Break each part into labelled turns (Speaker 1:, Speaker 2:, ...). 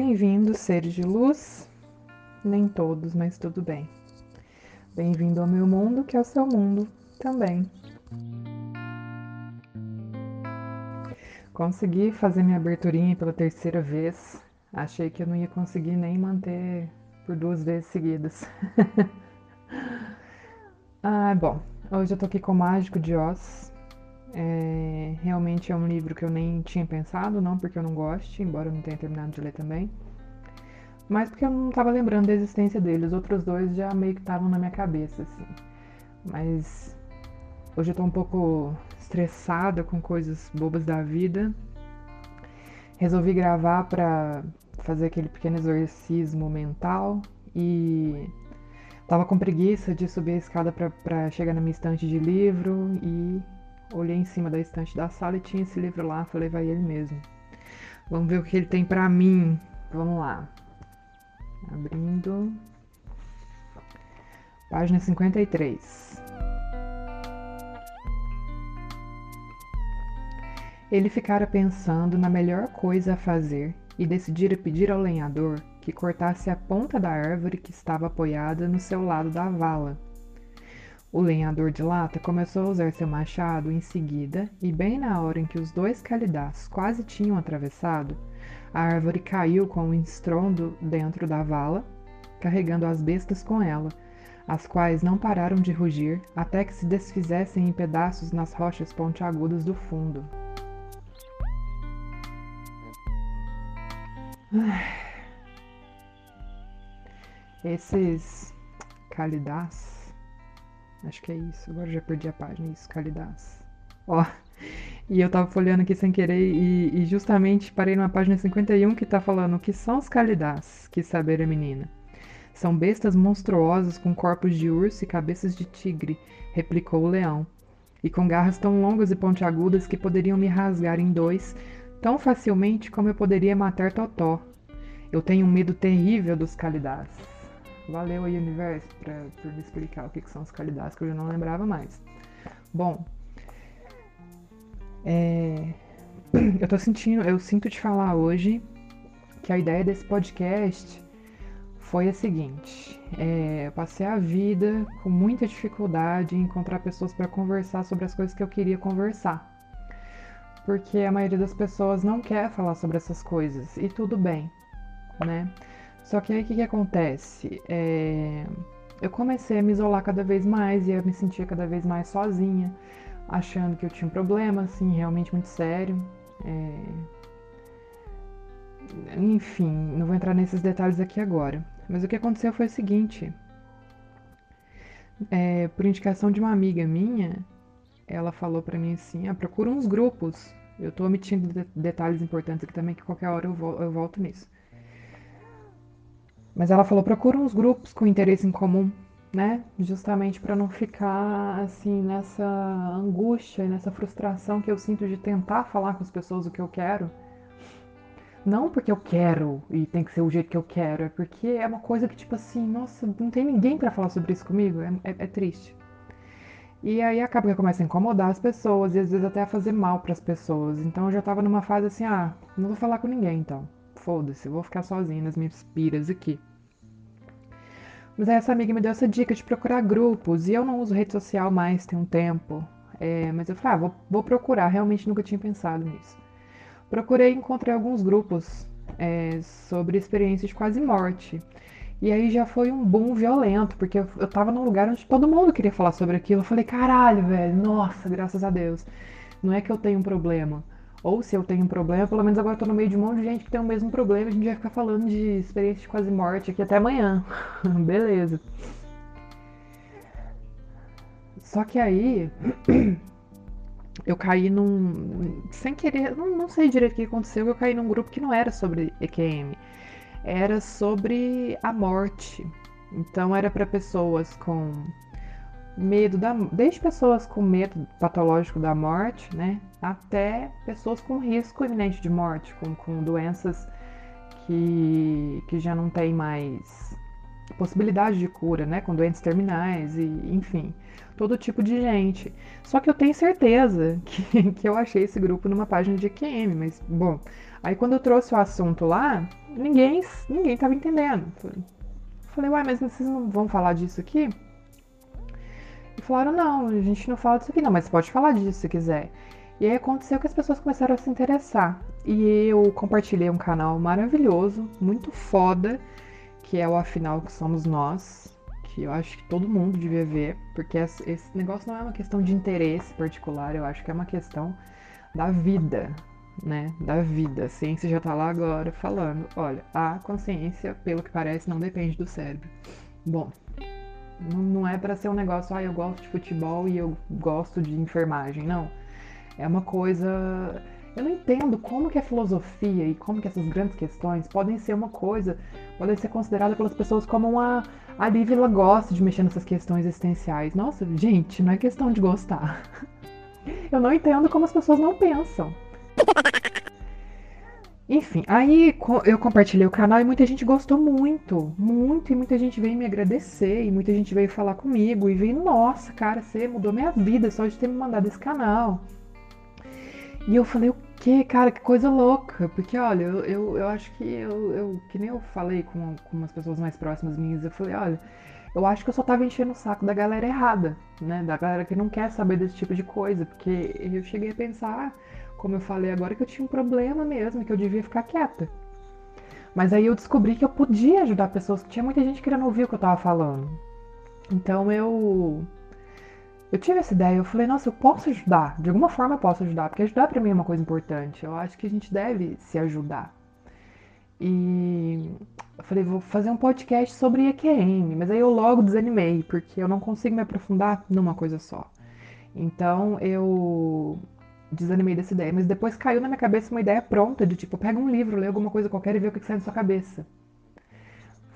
Speaker 1: Bem-vindos, seres de luz. Nem todos, mas tudo bem. Bem-vindo ao meu mundo, que é o seu mundo também. Consegui fazer minha aberturinha pela terceira vez. Achei que eu não ia conseguir nem manter por duas vezes seguidas. ah, bom. Hoje eu tô aqui com o Mágico de Oz. É, realmente é um livro que eu nem tinha pensado, não porque eu não goste, embora eu não tenha terminado de ler também, mas porque eu não estava lembrando da existência dele. Os outros dois já meio que estavam na minha cabeça, assim. Mas hoje eu tô um pouco estressada com coisas bobas da vida. Resolvi gravar para fazer aquele pequeno exorcismo mental e tava com preguiça de subir a escada para chegar na minha estante de livro e olhei em cima da estante da sala e tinha esse livro lá, falei, vai ele mesmo. Vamos ver o que ele tem para mim. Vamos lá. Abrindo. Página 53. Ele ficara pensando na melhor coisa a fazer e decidira pedir ao lenhador que cortasse a ponta da árvore que estava apoiada no seu lado da vala. O lenhador de lata começou a usar seu machado em seguida, e bem na hora em que os dois calidás quase tinham atravessado, a árvore caiu com um estrondo dentro da vala, carregando as bestas com ela, as quais não pararam de rugir até que se desfizessem em pedaços nas rochas pontiagudas do fundo. Esses calidás. Acho que é isso. Agora já perdi a página. Isso, calidás. Ó. E eu tava folhando aqui sem querer e, e, justamente parei numa página 51 que tá falando o que são os calidás, que saber a menina. São bestas monstruosas com corpos de urso e cabeças de tigre, replicou o leão, e com garras tão longas e pontiagudas que poderiam me rasgar em dois tão facilmente como eu poderia matar Totó. Eu tenho um medo terrível dos calidás. Valeu aí, universo, pra, por me explicar o que, que são os calidás, que eu já não lembrava mais. Bom, é, eu tô sentindo, eu sinto te falar hoje que a ideia desse podcast foi a seguinte: é, eu passei a vida com muita dificuldade em encontrar pessoas para conversar sobre as coisas que eu queria conversar porque a maioria das pessoas não quer falar sobre essas coisas e tudo bem, né? Só que aí o que, que acontece? É... Eu comecei a me isolar cada vez mais e eu me sentia cada vez mais sozinha, achando que eu tinha um problema, assim, realmente muito sério. É... Enfim, não vou entrar nesses detalhes aqui agora. Mas o que aconteceu foi o seguinte: é, por indicação de uma amiga minha, ela falou para mim assim: ah, procura uns grupos eu tô omitindo de detalhes importantes aqui também, que qualquer hora eu, eu volto nisso. Mas ela falou: procura uns grupos com interesse em comum, né? Justamente para não ficar assim nessa angústia nessa frustração que eu sinto de tentar falar com as pessoas o que eu quero. Não porque eu quero e tem que ser o jeito que eu quero, é porque é uma coisa que, tipo assim, nossa, não tem ninguém para falar sobre isso comigo, é, é, é triste. E aí acaba que começa a incomodar as pessoas e às vezes até a fazer mal para as pessoas. Então eu já tava numa fase assim, ah, não vou falar com ninguém então. Foda-se, vou ficar sozinha nas minhas piras aqui. Mas aí essa amiga me deu essa dica de procurar grupos e eu não uso rede social mais tem um tempo. É, mas eu falei, ah, vou, vou, procurar, realmente nunca tinha pensado nisso. Procurei e encontrei alguns grupos é, sobre experiências de quase morte. E aí já foi um boom violento, porque eu, eu tava num lugar onde todo mundo queria falar sobre aquilo. Eu falei, caralho, velho, nossa, graças a Deus. Não é que eu tenho um problema. Ou se eu tenho um problema, pelo menos agora eu tô no meio de um monte de gente que tem o mesmo problema. A gente vai ficar falando de experiência de quase morte aqui até amanhã. Beleza. Só que aí. eu caí num. Sem querer, não, não sei direito o que aconteceu, eu caí num grupo que não era sobre EQM era sobre a morte. Então era para pessoas com medo da desde pessoas com medo patológico da morte, né, até pessoas com risco iminente de morte, com, com doenças que, que já não tem mais possibilidade de cura, né? Com doentes terminais e, enfim, todo tipo de gente. Só que eu tenho certeza que, que eu achei esse grupo numa página de EQM, mas, bom, aí quando eu trouxe o assunto lá, ninguém ninguém estava entendendo. Falei, uai, mas vocês não vão falar disso aqui? Falaram, não, a gente não fala disso aqui não, mas você pode falar disso se quiser. E aí aconteceu que as pessoas começaram a se interessar. E eu compartilhei um canal maravilhoso, muito foda, que é o Afinal que Somos Nós, que eu acho que todo mundo devia ver, porque esse negócio não é uma questão de interesse particular, eu acho que é uma questão da vida, né? Da vida. A ciência já tá lá agora falando, olha, a consciência, pelo que parece, não depende do cérebro. Bom, não é para ser um negócio, ah, eu gosto de futebol e eu gosto de enfermagem, não é uma coisa. Eu não entendo como que a filosofia e como que essas grandes questões podem ser uma coisa, podem ser consideradas pelas pessoas como uma. A Lívia gosta de mexer nessas questões existenciais. Nossa, gente, não é questão de gostar. Eu não entendo como as pessoas não pensam. Enfim, aí eu compartilhei o canal e muita gente gostou muito, muito, e muita gente veio me agradecer, e muita gente veio falar comigo, e veio, nossa, cara, você mudou minha vida só de ter me mandado esse canal. E eu falei, o que, cara, que coisa louca. Porque, olha, eu, eu, eu acho que eu, eu, que nem eu falei com, com umas pessoas mais próximas minhas, eu falei, olha, eu acho que eu só tava enchendo o saco da galera errada, né? Da galera que não quer saber desse tipo de coisa. Porque eu cheguei a pensar, como eu falei agora, que eu tinha um problema mesmo, que eu devia ficar quieta. Mas aí eu descobri que eu podia ajudar pessoas, que tinha muita gente querendo ouvir o que eu tava falando. Então eu eu tive essa ideia, eu falei, nossa, eu posso ajudar, de alguma forma eu posso ajudar, porque ajudar para mim é uma coisa importante. Eu acho que a gente deve se ajudar. E eu falei, vou fazer um podcast sobre EQM, mas aí eu logo desanimei, porque eu não consigo me aprofundar numa coisa só. Então eu desanimei dessa ideia, mas depois caiu na minha cabeça uma ideia pronta de tipo, pega um livro, lê alguma coisa qualquer e vê o que sai na sua cabeça.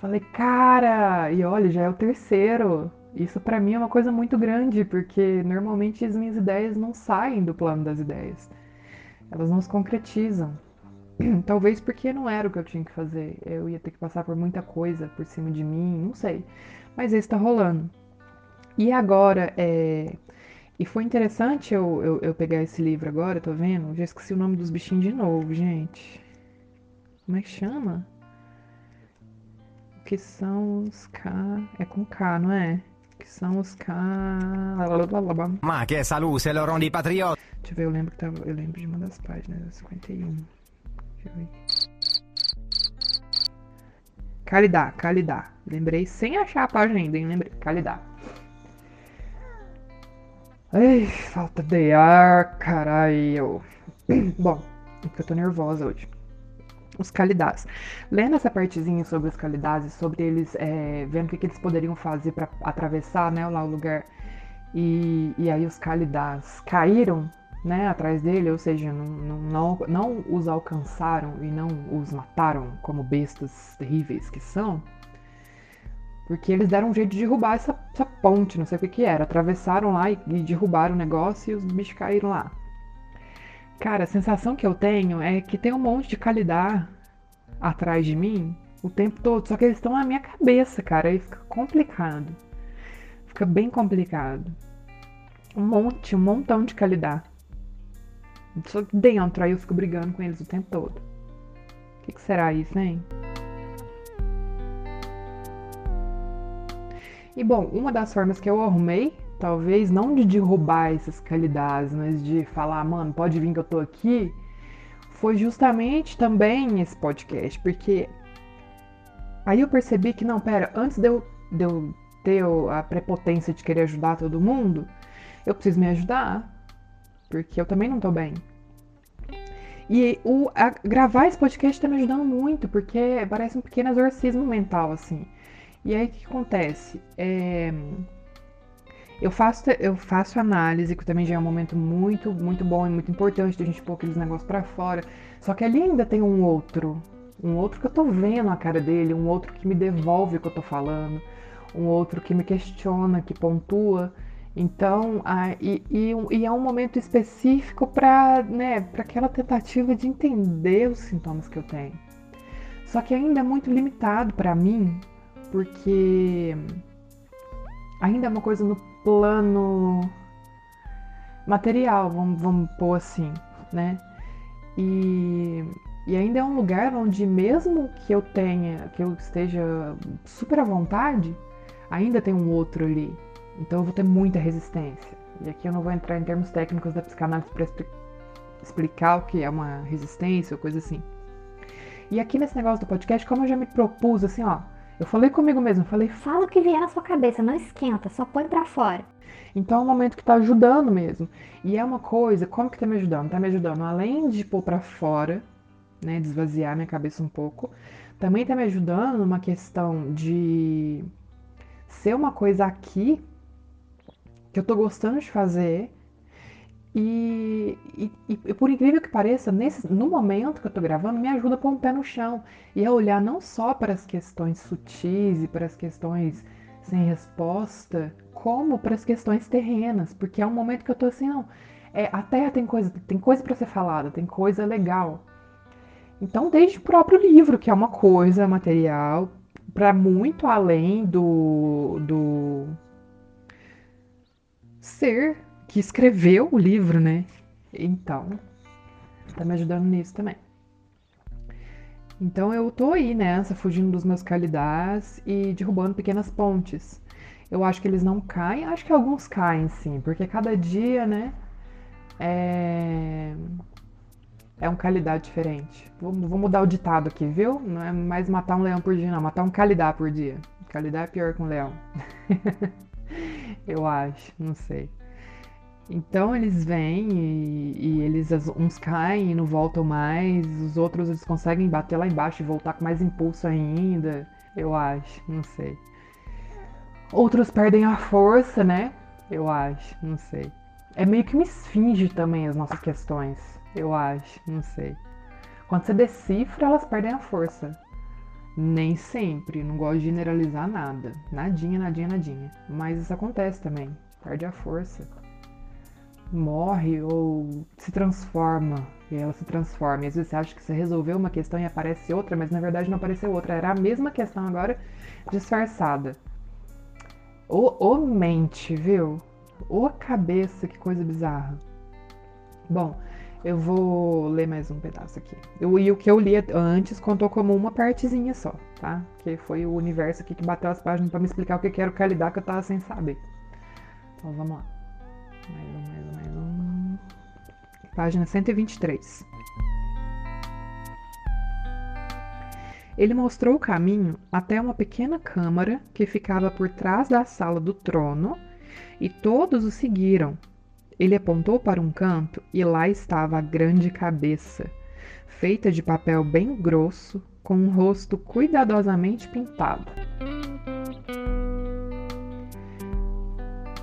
Speaker 1: Falei, cara, e olha, já é o terceiro. Isso para mim é uma coisa muito grande, porque normalmente as minhas ideias não saem do plano das ideias. Elas não se concretizam. Talvez porque não era o que eu tinha que fazer. Eu ia ter que passar por muita coisa por cima de mim, não sei. Mas isso tá rolando. E agora, é... E foi interessante eu, eu, eu, pegar esse livro agora, tô vendo? Já esqueci o nome dos bichinhos de novo, gente. Como é que chama? Que são os K? É com K, não é? que são os caras.
Speaker 2: Ma che salute, loro di patriota.
Speaker 1: Deixa eu ver, eu lembro que tava. Eu lembro de uma das páginas, 51. Deixa eu ver. Calidá, Calidá. Lembrei sem achar a página ainda, hein? Lembrei. Calidá. Ai, falta de ar, caralho. Bom, é porque eu tô nervosa hoje os calidás. Lendo essa partezinha sobre os calidás, sobre eles, é, vendo o que, que, eles poderiam fazer para atravessar né, lá o lugar, e, e aí os calidás caíram né, atrás dele, ou seja, não, não, não, não os alcançaram e não os mataram como bestas terríveis que são, porque eles deram um jeito de derrubar essa, essa ponte, não sei o que, que era, atravessaram lá e, e derrubaram o negócio e os bichos caíram lá. Cara, a sensação que eu tenho é que tem um monte de qualidade atrás de mim o tempo todo, só que eles estão na minha cabeça, cara, aí fica complicado. Fica bem complicado. Um monte, um montão de qualidade. Só dentro, aí eu fico brigando com eles o tempo todo. O que, que será isso, hein? E bom, uma das formas que eu arrumei talvez não de derrubar essas qualidades, mas de falar, mano, pode vir que eu tô aqui, foi justamente também esse podcast, porque aí eu percebi que, não, pera, antes de eu, de eu ter a prepotência de querer ajudar todo mundo, eu preciso me ajudar, porque eu também não tô bem. E o, a, gravar esse podcast tá me ajudando muito, porque parece um pequeno exorcismo mental, assim. E aí o que acontece? É eu faço, eu faço análise, que também já é um momento muito, muito bom e muito importante de a gente pôr aqueles negócios para fora. Só que ali ainda tem um outro. Um outro que eu tô vendo a cara dele, um outro que me devolve o que eu tô falando, um outro que me questiona, que pontua. Então, e, e, e, é um momento específico para né, aquela tentativa de entender os sintomas que eu tenho. Só que ainda é muito limitado para mim, porque ainda é uma coisa no plano material, vamos, vamos pôr assim, né? E, e ainda é um lugar onde mesmo que eu tenha, que eu esteja super à vontade, ainda tem um outro ali. Então eu vou ter muita resistência. E aqui eu não vou entrar em termos técnicos da psicanálise para explicar o que é uma resistência ou coisa assim. E aqui nesse negócio do podcast, como eu já me propus assim, ó, eu falei comigo mesmo, falei,
Speaker 3: fala o que vier na sua cabeça, não esquenta, só põe para fora.
Speaker 1: Então é um momento que tá ajudando mesmo. E é uma coisa, como que tá me ajudando? Tá me ajudando além de pôr para fora, né, desvaziar minha cabeça um pouco, também tá me ajudando numa questão de ser uma coisa aqui que eu tô gostando de fazer. E, e, e, por incrível que pareça, nesse, no momento que eu tô gravando, me ajuda a pôr um pé no chão e a olhar não só para as questões sutis e para as questões sem resposta, como para as questões terrenas, porque é um momento que eu tô assim, não, é, a Terra tem coisa, tem coisa para ser falada, tem coisa legal. Então, desde o próprio livro, que é uma coisa material, para muito além do, do ser que escreveu o livro, né? Então, tá me ajudando nisso também. Então eu tô aí nessa, fugindo dos meus calidás e derrubando pequenas pontes. Eu acho que eles não caem, acho que alguns caem sim, porque cada dia, né, é, é um calidade diferente. Vou, vou mudar o ditado aqui, viu? Não é mais matar um leão por dia, não, matar um calidá por dia. Calidá é pior que um leão. eu acho, não sei. Então eles vêm e, e, eles uns caem e não voltam mais, os outros eles conseguem bater lá embaixo e voltar com mais impulso ainda, eu acho, não sei. Outros perdem a força, né? Eu acho, não sei. É meio que uma esfinge também as nossas questões, eu acho, não sei. Quando você decifra, elas perdem a força. Nem sempre, não gosto de generalizar nada. Nadinha, nadinha, nadinha. Mas isso acontece também. Perde a força morre ou se transforma. E ela se transforma. E às vezes você acha que você resolveu uma questão e aparece outra, mas na verdade não apareceu outra. Era a mesma questão agora disfarçada. Ô, ô mente, viu? Ô cabeça, que coisa bizarra. Bom, eu vou ler mais um pedaço aqui. Eu, e o que eu li antes contou como uma partezinha só, tá? Que foi o universo aqui que bateu as páginas para me explicar o que era o Calidá que eu tava sem saber. Então vamos lá. Mais um, mais um, mais um. Página 123. Ele mostrou o caminho até uma pequena câmara que ficava por trás da sala do trono e todos o seguiram. Ele apontou para um canto e lá estava a grande cabeça, feita de papel bem grosso, com um rosto cuidadosamente pintado.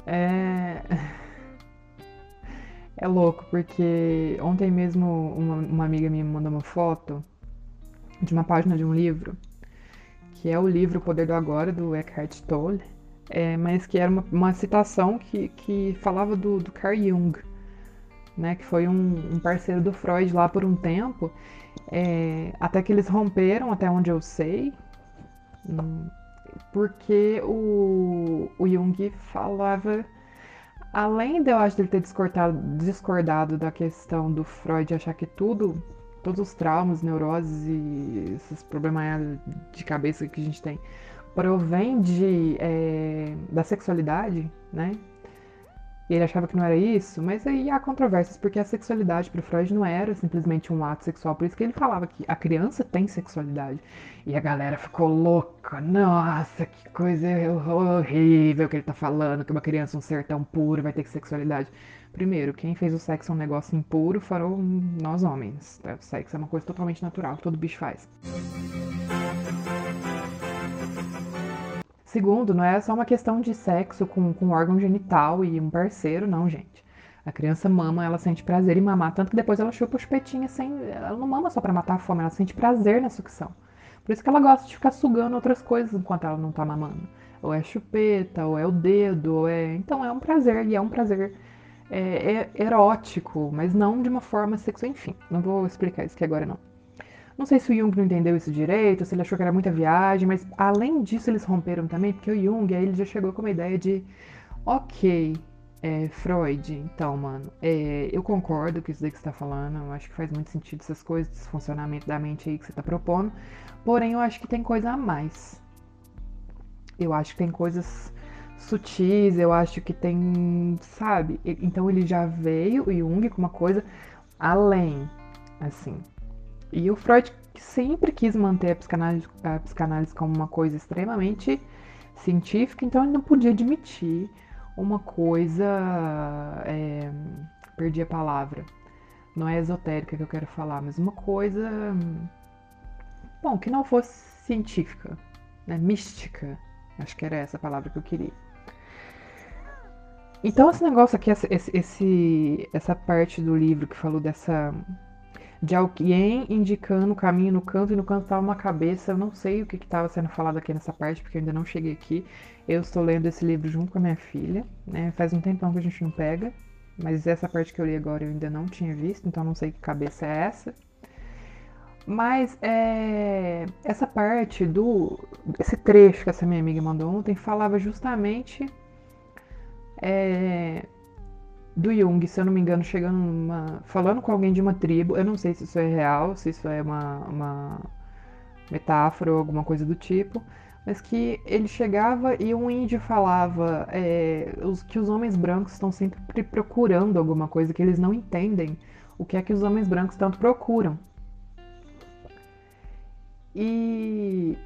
Speaker 1: É. É louco, porque ontem mesmo uma, uma amiga minha me mandou uma foto de uma página de um livro, que é o livro O Poder do Agora, do Eckhart Tolle, é, mas que era uma, uma citação que, que falava do, do Carl Jung, né, que foi um, um, parceiro do Freud lá por um tempo, é, até que eles romperam, até onde eu sei, hum, porque o, o Jung falava além de eu acho ele ter discordado da questão do Freud achar que tudo, todos os traumas, neuroses e esses problemas de cabeça que a gente tem provém de, é, da sexualidade, né? E ele achava que não era isso, mas aí há controvérsias, porque a sexualidade para Freud não era simplesmente um ato sexual, por isso que ele falava que a criança tem sexualidade. E a galera ficou louca, nossa, que coisa horrível que ele tá falando, que uma criança, um ser tão puro, vai ter sexualidade. Primeiro, quem fez o sexo um negócio impuro foram nós homens. O sexo é uma coisa totalmente natural, todo bicho faz. Segundo, não é só uma questão de sexo com, com um órgão genital e um parceiro, não, gente. A criança mama, ela sente prazer em mamar, tanto que depois ela chupa o espetinho sem. Ela não mama só para matar a fome, ela sente prazer na sucção. Por isso que ela gosta de ficar sugando outras coisas enquanto ela não tá mamando. Ou é chupeta, ou é o dedo, ou é. Então é um prazer, e é um prazer é, é erótico, mas não de uma forma sexual. Enfim, não vou explicar isso aqui agora não. Não sei se o Jung não entendeu isso direito, se ele achou que era muita viagem, mas além disso eles romperam também, porque o Jung aí ele já chegou com uma ideia de, ok, é, Freud, então, mano, é, eu concordo com isso daí que você tá falando, eu acho que faz muito sentido essas coisas, esse funcionamento da mente aí que você tá propondo, porém eu acho que tem coisa a mais. Eu acho que tem coisas sutis, eu acho que tem, sabe? Então ele já veio, o Jung, com uma coisa além, assim. E o Freud sempre quis manter a psicanálise, a psicanálise como uma coisa extremamente científica, então ele não podia admitir uma coisa. É, perdi a palavra. Não é esotérica que eu quero falar, mas uma coisa. Bom, que não fosse científica, né? mística. Acho que era essa a palavra que eu queria. Então esse negócio aqui, esse, esse, essa parte do livro que falou dessa de alguém indicando o caminho no canto e no canto estava uma cabeça. Eu não sei o que estava sendo falado aqui nessa parte porque eu ainda não cheguei aqui. Eu estou lendo esse livro junto com a minha filha, né? Faz um tempão que a gente não pega, mas essa parte que eu li agora eu ainda não tinha visto, então não sei que cabeça é essa. Mas é, essa parte do. Esse trecho que essa minha amiga mandou ontem falava justamente é, do Jung, se eu não me engano, chegando numa, falando com alguém de uma tribo. Eu não sei se isso é real, se isso é uma, uma metáfora ou alguma coisa do tipo. Mas que ele chegava e um índio falava é, os, que os homens brancos estão sempre procurando alguma coisa, que eles não entendem o que é que os homens brancos tanto procuram. E.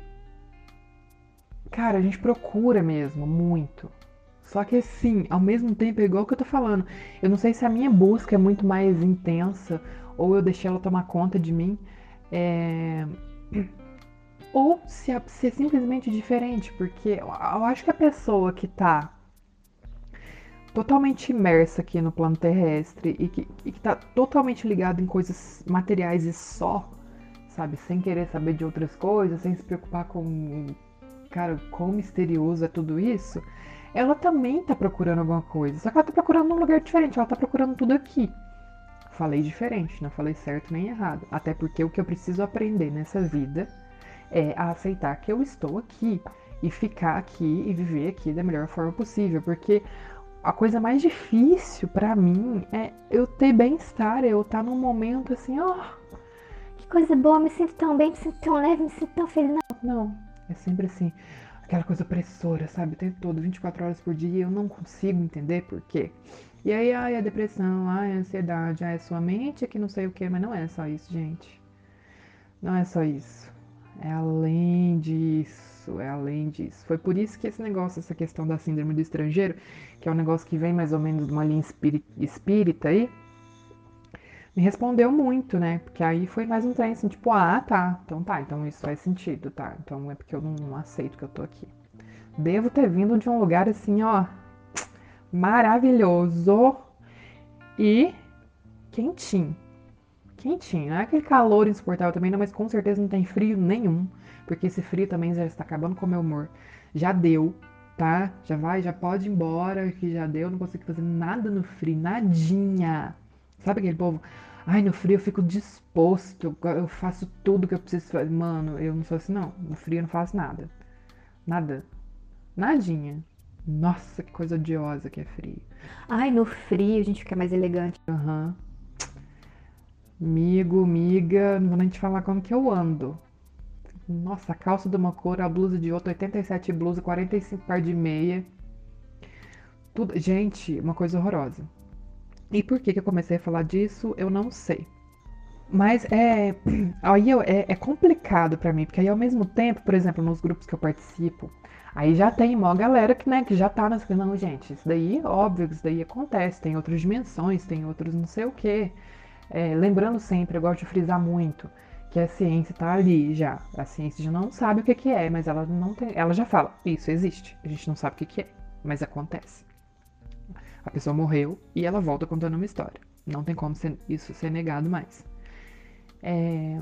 Speaker 1: Cara, a gente procura mesmo, muito. Só que assim, ao mesmo tempo, é igual que eu tô falando. Eu não sei se a minha busca é muito mais intensa ou eu deixei ela tomar conta de mim. É... Ou se é, se é simplesmente diferente, porque eu acho que a pessoa que tá totalmente imersa aqui no plano terrestre e que, e que tá totalmente ligada em coisas materiais e só, sabe, sem querer saber de outras coisas, sem se preocupar com, cara, quão misterioso é tudo isso, ela também tá procurando alguma coisa. Só que ela tá procurando num lugar diferente, ela tá procurando tudo aqui. Falei diferente, não falei certo nem errado. Até porque o que eu preciso aprender nessa vida é a aceitar que eu estou aqui e ficar aqui e viver aqui da melhor forma possível, porque a coisa mais difícil para mim é eu ter bem-estar, eu estar tá num momento assim, ó, oh,
Speaker 3: que coisa boa, me sinto tão bem, me sinto tão leve, me sinto tão feliz.
Speaker 1: Não, é sempre assim aquela coisa opressora, sabe? O tempo todo, 24 horas por dia, eu não consigo entender por quê. E aí, ai, a depressão, ai, a ansiedade, ai, é sua mente que não sei o que, mas não é só isso, gente. Não é só isso. É além disso, é além disso. Foi por isso que esse negócio, essa questão da síndrome do estrangeiro, que é um negócio que vem mais ou menos de uma linha espírita aí, me respondeu muito, né? Porque aí foi mais um trem assim, tipo, ah, tá, então tá, então isso faz sentido, tá? Então é porque eu não aceito que eu tô aqui. Devo ter vindo de um lugar assim, ó, maravilhoso e quentinho. Quentinho, não é aquele calor insuportável também, não, mas com certeza não tem frio nenhum, porque esse frio também já está acabando com o meu humor. Já deu, tá? Já vai, já pode ir embora, que já deu, não consigo fazer nada no frio, nadinha. Sabe aquele povo? Ai, no frio eu fico disposto, eu faço tudo que eu preciso fazer. Mano, eu não sou assim, não. No frio eu não faço nada. Nada. Nadinha. Nossa, que coisa odiosa que é frio.
Speaker 3: Ai, no frio a gente fica mais elegante.
Speaker 1: Aham. Uhum. Amigo, miga, não vou nem te falar como que eu ando. Nossa, a calça de uma cor, a blusa de outra, 87 blusa, 45 par de meia. Tudo. Gente, uma coisa horrorosa. E por que, que eu comecei a falar disso, eu não sei. Mas é, aí é, é complicado para mim, porque aí ao mesmo tempo, por exemplo, nos grupos que eu participo, aí já tem uma galera que, né, que já tá nas não, gente, isso daí, óbvio isso daí acontece, tem outras dimensões, tem outros não sei o quê. É, lembrando sempre, eu gosto de frisar muito, que a ciência tá ali já. A ciência já não sabe o que, que é, mas ela não tem. Ela já fala, isso existe. A gente não sabe o que, que é, mas acontece. A pessoa morreu e ela volta contando uma história. Não tem como ser, isso ser negado mais. É...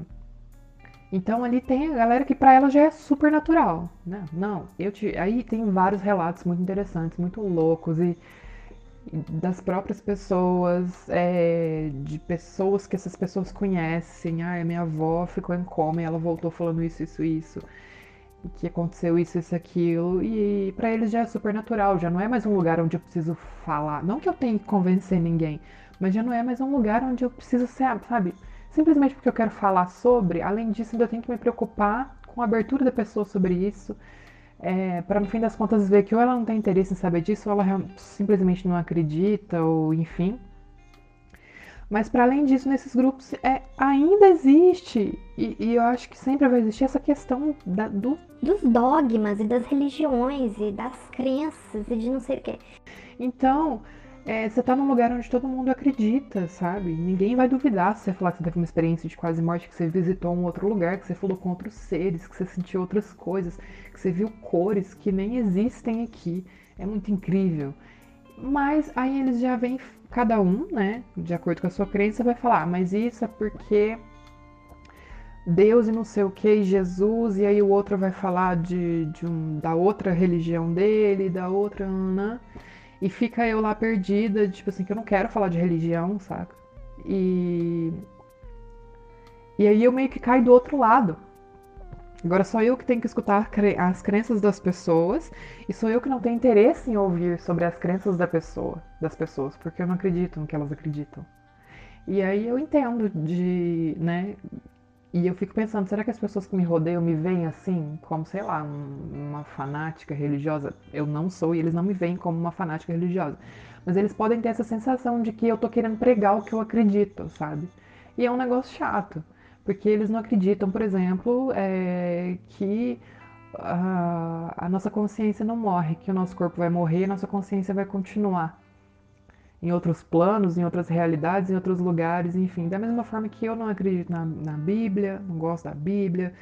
Speaker 1: Então ali tem a galera que para ela já é super natural, né? Não, eu te... aí tem vários relatos muito interessantes, muito loucos e das próprias pessoas, é, de pessoas que essas pessoas conhecem. Ah, minha avó ficou em coma e ela voltou falando isso, isso, isso. Que aconteceu isso, isso, aquilo. E para eles já é super natural, já não é mais um lugar onde eu preciso falar. Não que eu tenha que convencer ninguém, mas já não é mais um lugar onde eu preciso ser, sabe? Simplesmente porque eu quero falar sobre. Além disso, ainda tenho que me preocupar com a abertura da pessoa sobre isso é, para no fim das contas ver que ou ela não tem interesse em saber disso, ou ela simplesmente não acredita, ou enfim. Mas para além disso, nesses grupos é, ainda existe, e, e, eu acho que sempre vai existir essa questão da, do...
Speaker 3: dos dogmas e das religiões e das crenças e de não sei o quê.
Speaker 1: Então, é, você tá num lugar onde todo mundo acredita, sabe? Ninguém vai duvidar se você falar que você teve uma experiência de quase morte, que você visitou um outro lugar, que você falou com outros seres, que você sentiu outras coisas, que você viu cores que nem existem aqui. É muito incrível. Mas aí eles já vêm, cada um, né, de acordo com a sua crença, vai falar, ah, mas isso é porque Deus e não sei o que, Jesus, e aí o outro vai falar de, de um, da outra religião dele, da outra. Né? E fica eu lá perdida, tipo assim, que eu não quero falar de religião, saca? E. E aí eu meio que caio do outro lado. Agora sou eu que tenho que escutar as crenças das pessoas e sou eu que não tenho interesse em ouvir sobre as crenças da pessoa, das pessoas, porque eu não acredito no que elas acreditam. E aí eu entendo de, né, e eu fico pensando, será que as pessoas que me rodeiam me veem assim, como, sei lá, um, uma fanática religiosa? Eu não sou e eles não me veem como uma fanática religiosa. Mas eles podem ter essa sensação de que eu tô querendo pregar o que eu acredito, sabe? E é um negócio chato, porque eles não acreditam, por exemplo, é, que a, a nossa consciência não morre, que o nosso corpo vai morrer e a nossa consciência vai continuar em outros planos, em outras realidades, em outros lugares, enfim. Da mesma forma que eu não acredito na, na Bíblia, não gosto da Bíblia,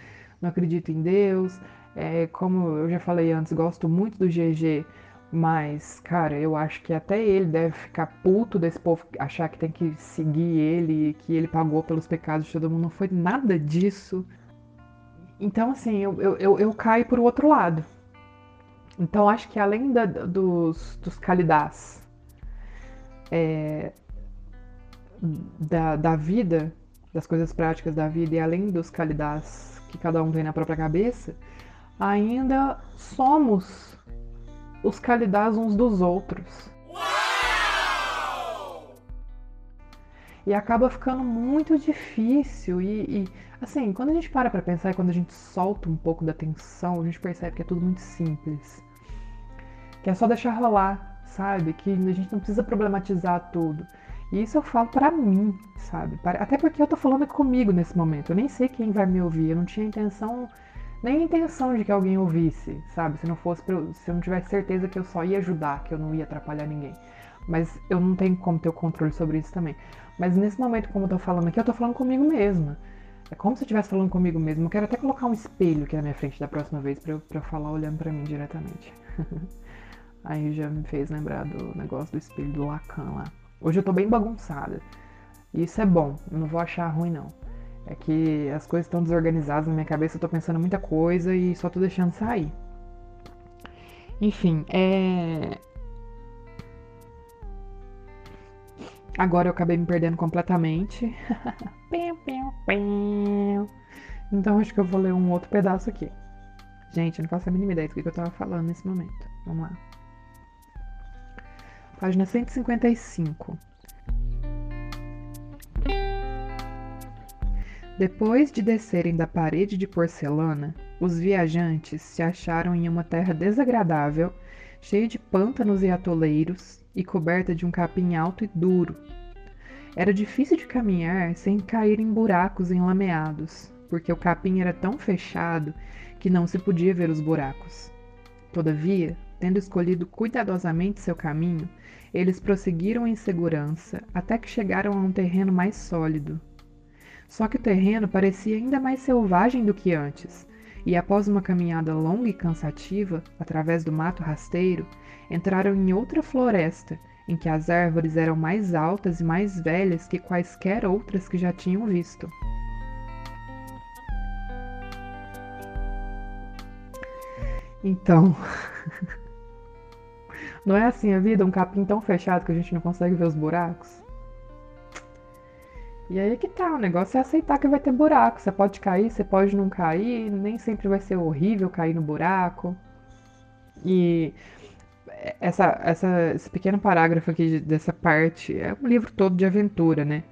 Speaker 1: não acredito em Deus. É, como eu já falei antes, gosto muito do GG, mas, cara, eu acho que até ele deve ficar puto desse povo achar que tem que seguir ele, que ele pagou pelos pecados de todo mundo. Não foi nada disso. Então, assim, eu, eu, eu, eu caio por outro lado. Então, acho que além da, dos, dos calidás é, da, da vida, das coisas práticas da vida e além dos calidades que cada um tem na própria cabeça, ainda somos os calidades uns dos outros. E acaba ficando muito difícil. E, e, assim, quando a gente para pra pensar e quando a gente solta um pouco da tensão, a gente percebe que é tudo muito simples. Que é só deixar rolar sabe? Que a gente não precisa problematizar tudo. E isso eu falo para mim, sabe? Até porque eu tô falando comigo nesse momento. Eu nem sei quem vai me ouvir. Eu não tinha intenção, nem intenção de que alguém ouvisse, sabe? Se não fosse, eu, se eu não tivesse certeza que eu só ia ajudar, que eu não ia atrapalhar ninguém. Mas eu não tenho como ter o controle sobre isso também. Mas nesse momento, como eu tô falando aqui, eu tô falando comigo mesma. É como se eu estivesse falando comigo mesmo. Eu quero até colocar um espelho aqui na minha frente da próxima vez para eu, pra eu falar olhando para mim diretamente. Aí já me fez lembrar do negócio do espelho do Lacan lá. Hoje eu tô bem bagunçada. E isso é bom, não vou achar ruim não. É que as coisas estão desorganizadas na minha cabeça, eu tô pensando muita coisa e só tô deixando sair. Enfim, é. Agora eu acabei me perdendo completamente. então acho que eu vou ler um outro pedaço aqui. Gente, eu não faço a mínima ideia do que eu tava falando nesse momento. Vamos lá página 155. Depois de descerem da parede de porcelana, os viajantes se acharam em uma terra desagradável, cheia de pântanos e atoleiros e coberta de um capim alto e duro. Era difícil de caminhar sem cair em buracos enlameados, porque o capim era tão fechado que não se podia ver os buracos. Todavia, tendo escolhido cuidadosamente seu caminho, eles prosseguiram em segurança até que chegaram a um terreno mais sólido. Só que o terreno parecia ainda mais selvagem do que antes, e após uma caminhada longa e cansativa através do mato rasteiro, entraram em outra floresta em que as árvores eram mais altas e mais velhas que quaisquer outras que já tinham visto. Então, Não é assim a vida, um capim tão fechado que a gente não consegue ver os buracos? E aí que tá, o negócio é aceitar que vai ter buraco. Você pode cair, você pode não cair, nem sempre vai ser horrível cair no buraco. E essa, essa, esse pequeno parágrafo aqui dessa parte é um livro todo de aventura, né?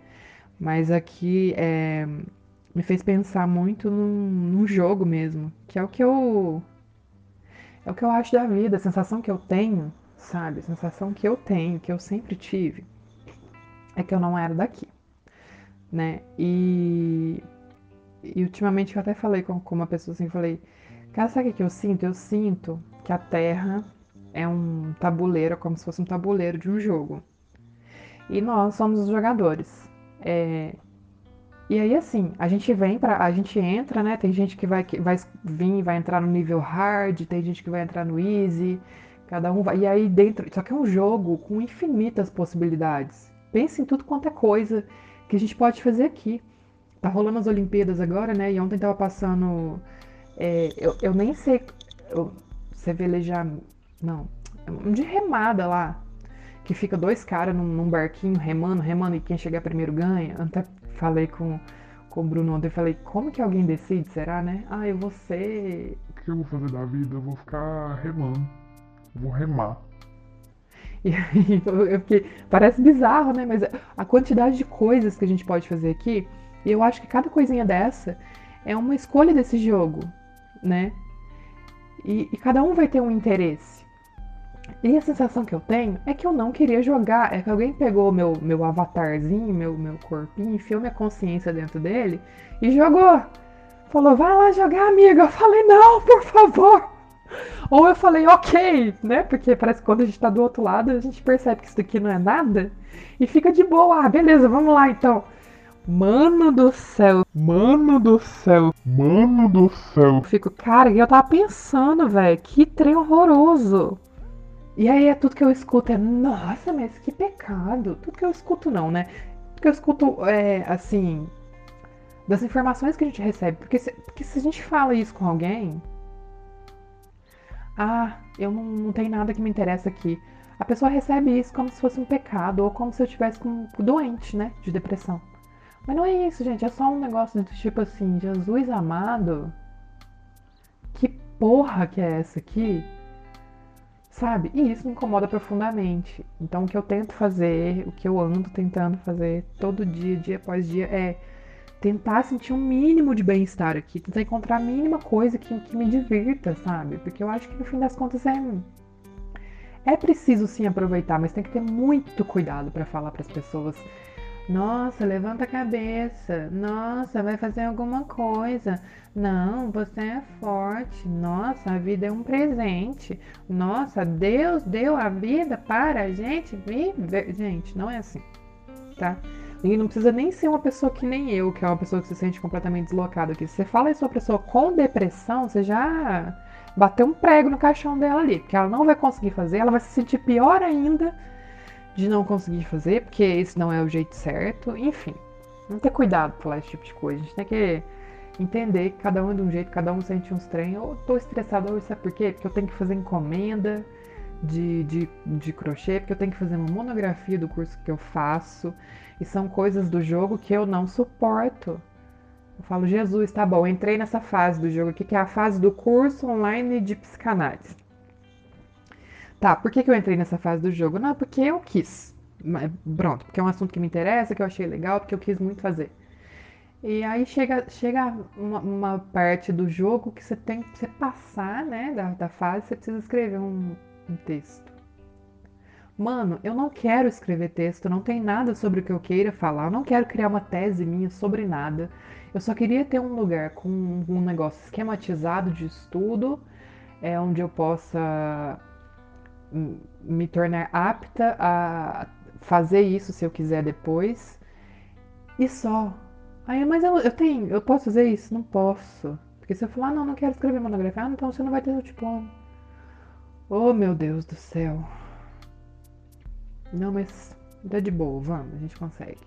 Speaker 1: Mas aqui é, me fez pensar muito num, num, jogo mesmo, que é o que eu é o que eu acho da vida, a sensação que eu tenho, sabe? A sensação que eu tenho, que eu sempre tive, é que eu não era daqui, né? E, e ultimamente eu até falei com, com uma pessoa assim, falei, cara, sabe o que eu sinto? Eu sinto que a Terra é um tabuleiro, é como se fosse um tabuleiro de um jogo. E nós somos os jogadores. É... E aí, assim, a gente vem para A gente entra, né? Tem gente que vai, que vai vir vai entrar no nível hard, tem gente que vai entrar no easy. Cada um vai. E aí dentro. Só que é um jogo com infinitas possibilidades. Pense em tudo quanto é coisa que a gente pode fazer aqui. Tá rolando as Olimpíadas agora, né? E ontem tava passando. É, eu, eu nem sei. Eu, você velejar. Não. De remada lá que fica dois caras num, num, barquinho remando, remando e quem chegar primeiro ganha. Até falei com, com o Bruno ontem, falei, como que alguém decide, será, né? Ah, eu vou ser...
Speaker 4: O que eu vou fazer da vida? Eu vou ficar remando. Vou remar.
Speaker 1: E aí, eu fiquei, parece bizarro, né? Mas a quantidade de coisas que a gente pode fazer aqui, e eu acho que cada coisinha dessa é uma escolha desse jogo, né? E, e cada um vai ter um interesse. E a sensação que eu tenho é que eu não queria jogar. É que alguém pegou meu, meu avatarzinho, meu, meu corpinho, enfiou minha consciência dentro dele e jogou. Falou, vai lá jogar, amiga. Eu falei, não, por favor. Ou eu falei, ok, né? Porque parece que quando a gente tá do outro lado, a gente percebe que isso daqui não é nada e fica de boa. Ah, beleza, vamos lá então. Mano do céu, mano do céu, mano do céu. Eu fico, cara, eu tava pensando, velho, que trem horroroso. E aí é tudo que eu escuto é, nossa, mas que pecado. Tudo que eu escuto não, né? Tudo que eu escuto é, assim, das informações que a gente recebe. Porque se, porque se a gente fala isso com alguém, ah, eu não, não tenho nada que me interessa aqui. A pessoa recebe isso como se fosse um pecado, ou como se eu estivesse com, doente, né? De depressão. Mas não é isso, gente. É só um negócio do tipo assim, Jesus amado. Que porra que é essa aqui? sabe? E isso me incomoda profundamente. Então, o que eu tento fazer, o que eu ando tentando fazer todo dia, dia após dia, é tentar sentir um mínimo de bem-estar aqui, tentar encontrar a mínima coisa que, que me divirta, sabe? Porque eu acho que no fim das contas é. É preciso sim aproveitar, mas tem que ter muito cuidado para falar para as pessoas nossa, levanta a cabeça. Nossa, vai fazer alguma coisa. Não, você é forte. Nossa, a vida é um presente. Nossa, Deus deu a vida para a gente viver. Gente, não é assim, tá? E não precisa nem ser uma pessoa que nem eu, que é uma pessoa que se sente completamente deslocada aqui. Se você fala isso uma pessoa com depressão, você já bateu um prego no caixão dela ali, porque ela não vai conseguir fazer, ela vai se sentir pior ainda de não conseguir fazer, porque esse não é o jeito certo. Enfim, não ter cuidado por esse tipo de coisa. A gente tem que entender que cada um é de um jeito, cada um sente uns trem. Ou tô estressado, ou sabe por quê? Porque eu tenho que fazer encomenda de, de, de crochê, porque eu tenho que fazer uma monografia do curso que eu faço. E são coisas do jogo que eu não suporto. Eu falo, Jesus, tá bom, entrei nessa fase do jogo aqui, que é a fase do curso online de psicanálise. Tá, por que, que eu entrei nessa fase do jogo? Não, porque eu quis. Pronto, porque é um assunto que me interessa, que eu achei legal, porque eu quis muito fazer. E aí chega, chega uma, uma parte do jogo que você tem que passar, né, da, da fase, você precisa escrever um, um texto. Mano, eu não quero escrever texto, não tem nada sobre o que eu queira falar, eu não quero criar uma tese minha sobre nada. Eu só queria ter um lugar com um negócio esquematizado de estudo, é, onde eu possa me tornar apta a fazer isso se eu quiser depois. E só. Aí, mas eu, eu tenho, eu posso fazer isso? Não posso. Porque se eu falar, ah, não, não quero escrever monografia, ah, então você não vai ter o diploma. Oh, meu Deus do céu. Não, mas tá de boa, vamos, a gente consegue.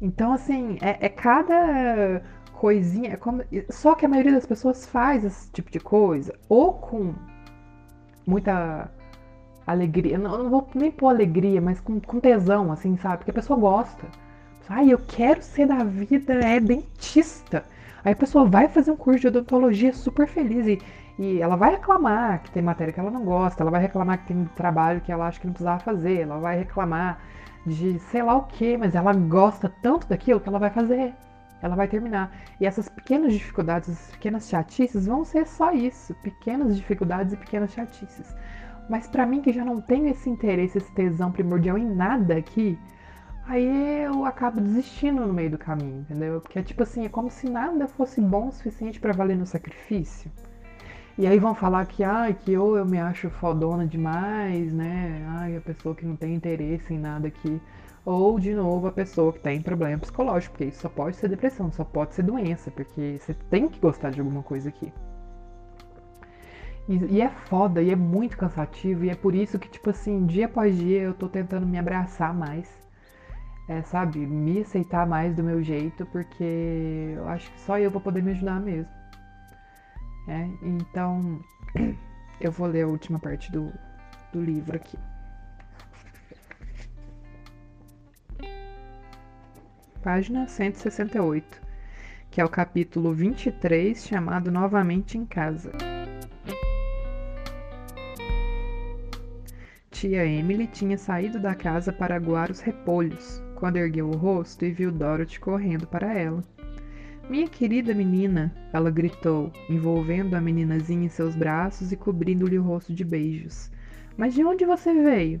Speaker 1: Então, assim, é, é cada coisinha. É como, só que a maioria das pessoas faz esse tipo de coisa ou com muita alegria. Não, não vou nem pôr alegria, mas com, com tesão, assim, sabe? Porque a pessoa gosta. Ai, eu quero ser da vida, é dentista. Aí a pessoa vai fazer um curso de odontologia super feliz e, e ela vai reclamar que tem matéria que ela não gosta, ela vai reclamar que tem trabalho que ela acha que não precisava fazer, ela vai reclamar de sei lá o que, mas ela gosta tanto daquilo que ela vai fazer. Ela vai terminar. E essas pequenas dificuldades, essas pequenas chatices vão ser só isso: pequenas dificuldades e pequenas chatices. Mas para mim, que já não tenho esse interesse, esse tesão primordial em nada aqui, aí eu acabo desistindo no meio do caminho, entendeu? Porque é tipo assim: é como se nada fosse bom o suficiente para valer no sacrifício. E aí vão falar que, ai, que ou eu me acho fodona demais, né? Ai, a pessoa que não tem interesse em nada aqui. Ou, de novo, a pessoa que tem problema psicológico, porque isso só pode ser depressão, só pode ser doença, porque você tem que gostar de alguma coisa aqui. E, e, é foda, e é muito cansativo, e é por isso que, tipo assim, dia após dia eu tô tentando me abraçar mais. É, sabe? Me aceitar mais do meu jeito, porque eu acho que só eu vou poder me ajudar mesmo. É, então, eu vou ler a última parte do, do livro aqui. Página 168, que é o capítulo 23, chamado Novamente em Casa. Tia Emily tinha saído da casa para aguar os repolhos, quando ergueu o rosto e viu Dorothy correndo para ela. Minha querida menina, ela gritou, envolvendo a meninazinha em seus braços e cobrindo-lhe o rosto de beijos. Mas de onde você veio?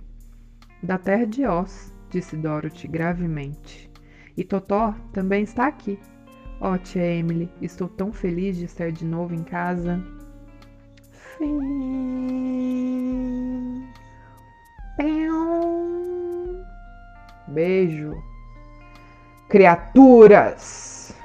Speaker 1: Da terra de Oz, disse Dorothy gravemente. E Totó também está aqui. Oh, tia Emily, estou tão feliz de estar de novo em casa. Fim. Beijo. Criaturas!